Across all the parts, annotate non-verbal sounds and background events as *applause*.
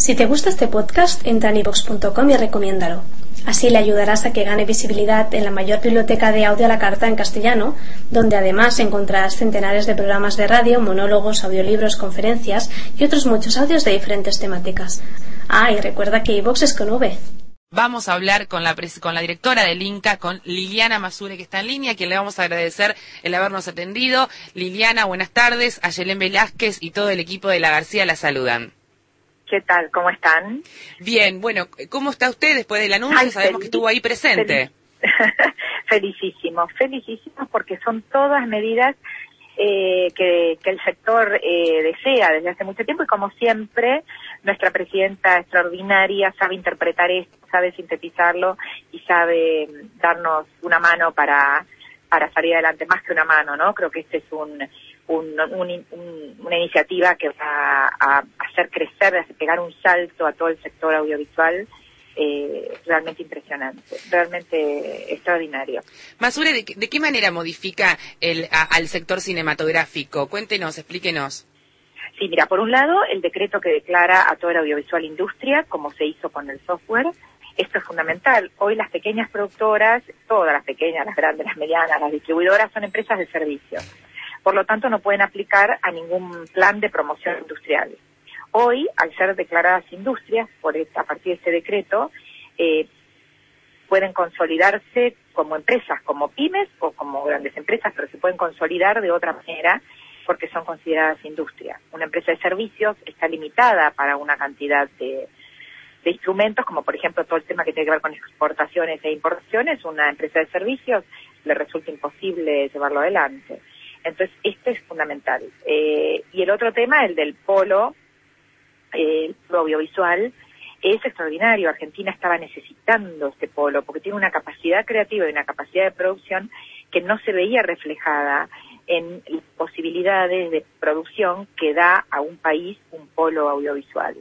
Si te gusta este podcast, entra en ivox.com y recomiéndalo. Así le ayudarás a que gane visibilidad en la mayor biblioteca de audio a la carta en castellano, donde además encontrarás centenares de programas de radio, monólogos, audiolibros, conferencias y otros muchos audios de diferentes temáticas. Ah, y recuerda que iVox es con V. Vamos a hablar con la, directora del INCA, con Liliana Masure, que está en línea, a quien le vamos a agradecer el habernos atendido. Liliana, buenas tardes. A Yelén Velázquez y todo el equipo de La García la saludan. ¿Qué tal? ¿Cómo están? Bien, bueno, ¿cómo está usted después del anuncio? Sabemos que estuvo ahí presente. felicísimos, *laughs* felicísimos porque son todas medidas eh, que, el sector eh, desea desde hace mucho tiempo y como siempre nuestra presidenta extraordinaria sabe interpretar esto, sabe sintetizarlo y sabe darnos una mano para, para salir adelante, más que una mano, ¿no? Creo que este es un una iniciativa que va a hacer crecer, a pegar un salto a todo el sector audiovisual eh, realmente impresionante, realmente extraordinario. Masure, ¿de, qué manera modifica el, al sector cinematográfico? Cuéntenos, explíquenos. Sí, mira, por un lado, el decreto que declara a toda la audiovisual industria, como se hizo con el software, esto es fundamental. Hoy las pequeñas productoras, todas las pequeñas, las grandes, las medianas, las distribuidoras, son empresas de servicios. Por lo tanto, no pueden aplicar a ningún plan de promoción industrial. Hoy, al ser declaradas industrias, por a partir de este decreto, eh, pueden consolidarse como empresas, como pymes o como grandes empresas, pero se pueden consolidar de otra manera porque son consideradas industrias. Una empresa de servicios está limitada para una cantidad de instrumentos, como por ejemplo todo el tema que tiene que ver con exportaciones e importaciones, una empresa de servicios le resulta imposible llevarlo adelante. Entonces, esto es fundamental. Eh, y el otro tema, el del polo, eh, audiovisual, es extraordinario. Argentina estaba necesitando este polo porque tiene una capacidad creativa y una capacidad de producción que no se veía reflejada en posibilidades de producción que da a un país un polo audiovisual.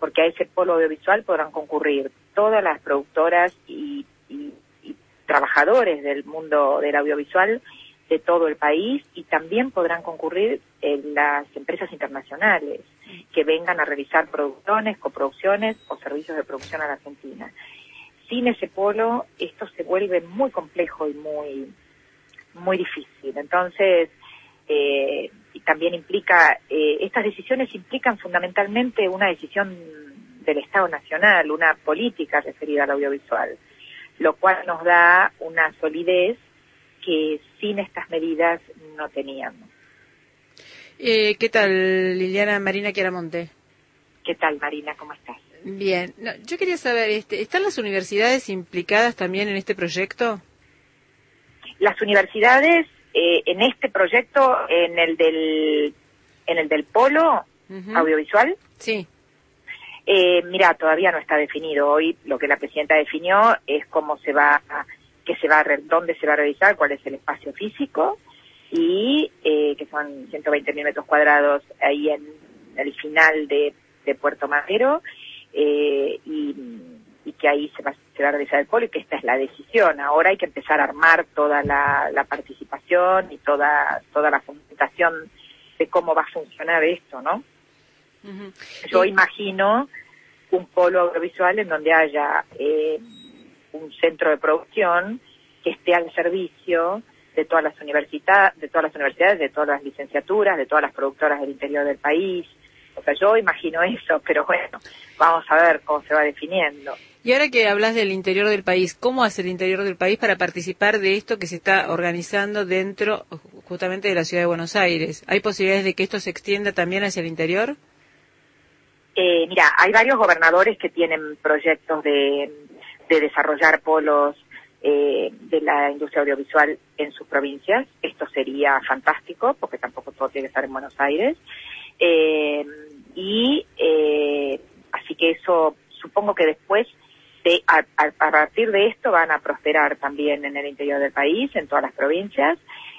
Porque a ese polo audiovisual podrán concurrir todas las productoras y trabajadores del mundo del audiovisual de todo el país y también podrán concurrir las empresas internacionales que vengan a realizar producciones, coproducciones o servicios de producción a la Argentina. Sin ese polo esto se vuelve muy complejo y muy muy difícil. Entonces, eh, también implica, eh, estas decisiones implican fundamentalmente una decisión del Estado Nacional, una política referida al audiovisual, lo cual nos da una solidez que sin estas medidas no teníamos. Eh, ¿Qué tal, Liliana Marina Chiaramonte? ¿Qué tal, Marina? ¿Cómo estás? Bien. yo quería saber, este, ¿están las universidades implicadas también en este proyecto? Las universidades eh, en este proyecto, en el del, en el del polo audiovisual. Sí. Eh, mira, todavía no está definido. Hoy lo que la presidenta definió es cómo se va a que se va a, dónde se va a realizar, cuál es el espacio físico y eh, que son 120 mil metros cuadrados ahí en el final de, Puerto Madero eh, y, que ahí se va, se va a realizar el polo y que esta es la decisión. Ahora hay que empezar a armar toda la, participación y toda, toda la fundamentación de cómo va a funcionar esto, ¿no? Yo imagino un polo audiovisual en donde haya eh, un centro de producción que esté al servicio de todas las universidades, de todas las universidades, de todas las licenciaturas, de todas las productoras del interior del país. O sea, yo imagino eso, pero bueno, vamos a ver cómo se va definiendo. Y ahora que hablas del interior del país, ¿cómo hace el interior del país para participar de esto que se está organizando dentro justamente de la ciudad de Buenos Aires? ¿Hay posibilidades de que esto se extienda también hacia el interior? Eh, mira, hay varios gobernadores que tienen proyectos de de desarrollar polos eh, de la industria audiovisual en sus provincias. Esto sería fantástico, porque tampoco todo tiene que estar en Buenos Aires. Eh, y eh, así que eso supongo que después de, a, partir de esto van a prosperar también en el interior del país, en todas las provincias.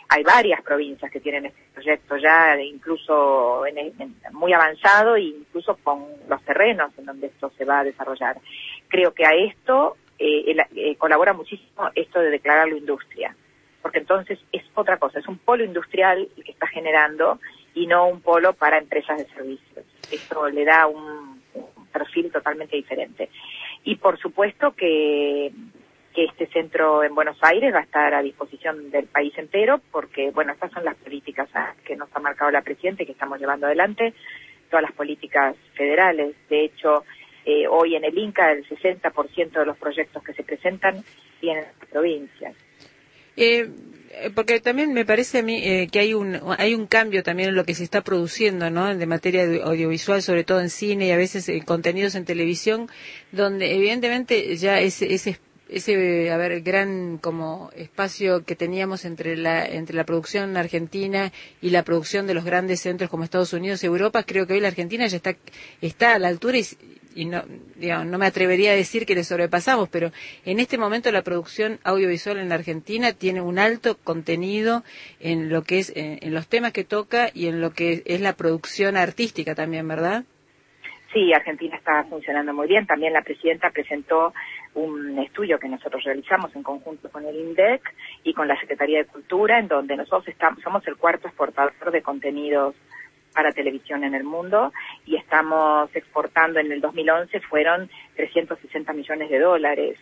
Hay varias provincias que tienen este proyecto ya incluso en, muy avanzado e incluso con los terrenos en donde esto se va a desarrollar creo que a esto eh, eh, colabora muchísimo esto de declararlo industria, porque entonces es otra cosa, es un polo industrial que está generando y no un polo para empresas de servicios. Esto le da un, perfil totalmente diferente. Y por supuesto que, que este centro en Buenos Aires va a estar a disposición del país entero, porque, bueno, estas son las políticas que nos ha marcado la Presidenta y que estamos llevando adelante, todas las políticas federales. De hecho, eh, hoy en el INCA el 60% de los proyectos que se presentan vienen de provincias. Eh, porque también me parece a mí eh, que hay un hay un cambio también en lo que se está produciendo no de materia audiovisual sobre todo en cine y a veces en contenidos en televisión donde evidentemente ya ese ese ese a ver gran como espacio que teníamos entre la entre la producción argentina y la producción de los grandes centros como Estados Unidos y Europa creo que hoy la Argentina ya está está a la altura y, y no, digamos, no me atrevería a decir que le sobrepasamos, pero en este momento la producción audiovisual en la Argentina tiene un alto contenido en lo que es, eh, en, los temas que toca y en lo que es la producción artística también, ¿verdad? Sí, Argentina está funcionando muy bien. También la presidenta presentó un estudio que nosotros realizamos en conjunto con el INDEC y con la Secretaría de Cultura, en donde nosotros estamos, somos el cuarto exportador de contenidos para televisión en el mundo y estamos exportando en el 2011 fueron 360 millones de dólares,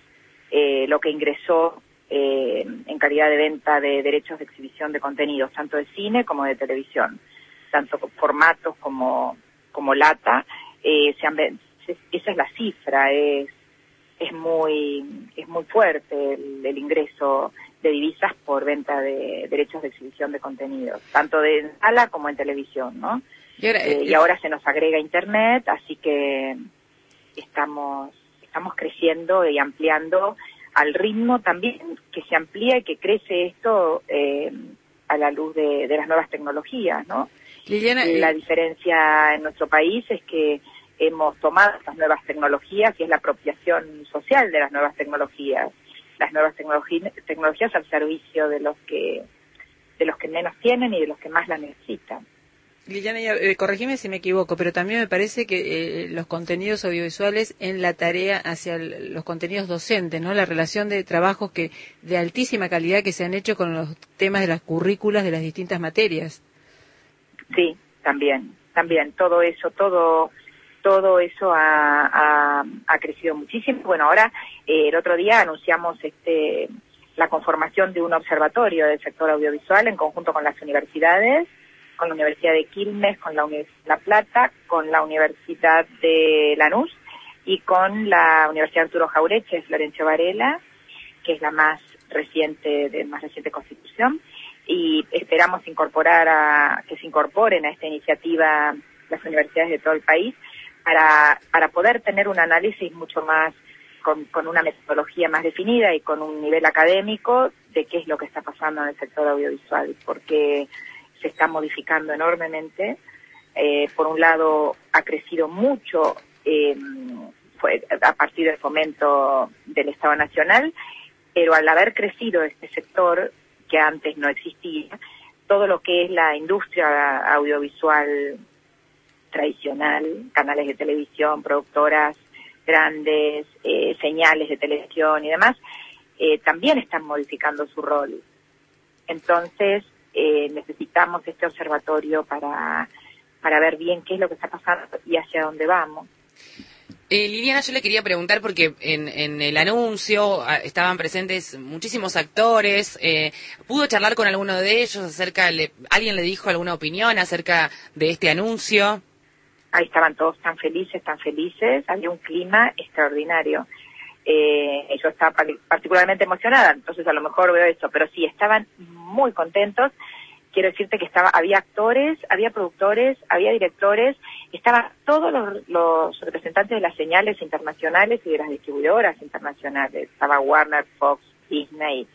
eh, lo que ingresó eh, en calidad de venta de derechos de exhibición de contenidos, tanto de cine como de televisión, tanto formatos como, como lata. Eh, se han, esa es la cifra, es, es, muy, es muy fuerte el, el ingreso de divisas por venta de derechos de exhibición de contenidos, tanto de en sala como en televisión, ¿no? Y ahora, eh, y ahora se nos agrega internet, así que estamos estamos creciendo y ampliando al ritmo también que se amplía y que crece esto eh, a la luz de, de, las nuevas tecnologías, ¿no? Liliana, la eh, diferencia en nuestro país es que hemos tomado estas nuevas tecnologías y es la apropiación social de las nuevas tecnologías las nuevas tecnologías al servicio de los que de los que menos tienen y de los que más la necesitan. Liliana, eh, corregime si me equivoco, pero también me parece que eh, los contenidos audiovisuales en la tarea hacia los contenidos docentes, ¿no? La relación de trabajos que de altísima calidad que se han hecho con los temas de las currículas de las distintas materias. Sí, también, también todo eso, todo todo eso ha, crecido muchísimo. Bueno, ahora eh, el otro día anunciamos este la conformación de un observatorio del sector audiovisual en conjunto con las universidades, con la Universidad de Quilmes, con la Universidad de La Plata, con la Universidad de Lanús y con la Universidad Arturo Jaureche, Florencio Varela, que es la más reciente, de más reciente constitución, y esperamos incorporar a, que se incorporen a esta iniciativa las universidades de todo el país para, para poder tener un análisis mucho más, con, con una metodología más definida y con un nivel académico de qué es lo que está pasando en el sector audiovisual, porque se está modificando enormemente. Eh, por un lado, ha crecido mucho eh, fue a partir del fomento del Estado Nacional, pero al haber crecido este sector que antes no existía, todo lo que es la industria audiovisual tradicional, canales de televisión, productoras grandes, eh, señales de televisión y demás, eh, también están modificando su rol. Entonces, eh, necesitamos este observatorio para, para ver bien qué es lo que está pasando y hacia dónde vamos. Eh, Liliana, yo le quería preguntar porque en, en el anuncio ah, estaban presentes muchísimos actores. Eh, ¿Pudo charlar con alguno de ellos acerca, le, alguien le dijo alguna opinión acerca de este anuncio? Ahí estaban todos tan felices, tan felices, había un clima extraordinario. Eh, yo estaba particularmente emocionada, entonces a lo mejor veo esto, pero sí, estaban muy contentos. Quiero decirte que estaba, había actores, había productores, había directores, estaban todos los, representantes de las señales internacionales y de las distribuidoras internacionales. Estaba Warner, Fox, Disney,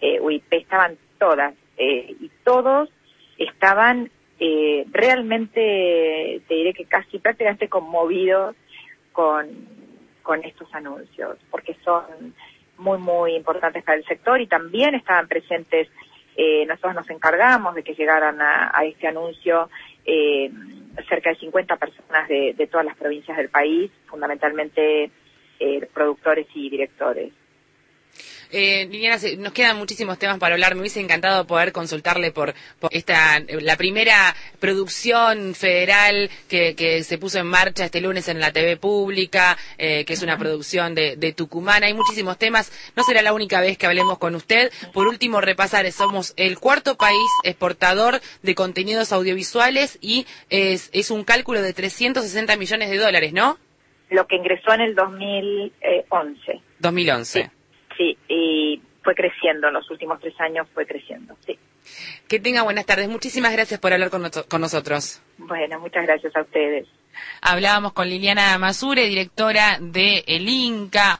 eh, UIP, estaban todas. Eh, y todos estaban eh, realmente te diré que casi prácticamente conmovidos con, con estos anuncios, porque son muy, muy importantes para el sector y también estaban presentes, eh, nosotros nos encargamos de que llegaran a, este anuncio eh, cerca de 50 personas de, de, todas las provincias del país, fundamentalmente eh, productores y directores. Eh, Liliana, nos quedan muchísimos temas para hablar. Me hubiese encantado poder consultarle por, esta la primera producción federal que, se puso en marcha este lunes en la TV pública, eh, que es una producción de, de, Tucumán. Hay muchísimos temas. No será la única vez que hablemos con usted. Por último, repasar, somos el cuarto país exportador de contenidos audiovisuales y es, es un cálculo de 360 millones de dólares, ¿no? Lo que ingresó en el 2011. 2011. Sí, y fue creciendo, en los últimos tres años fue creciendo, sí. Que tenga buenas tardes. Muchísimas gracias por hablar con, con nosotros. Bueno, muchas gracias a ustedes. Hablábamos con Liliana Masure, directora de El Inca.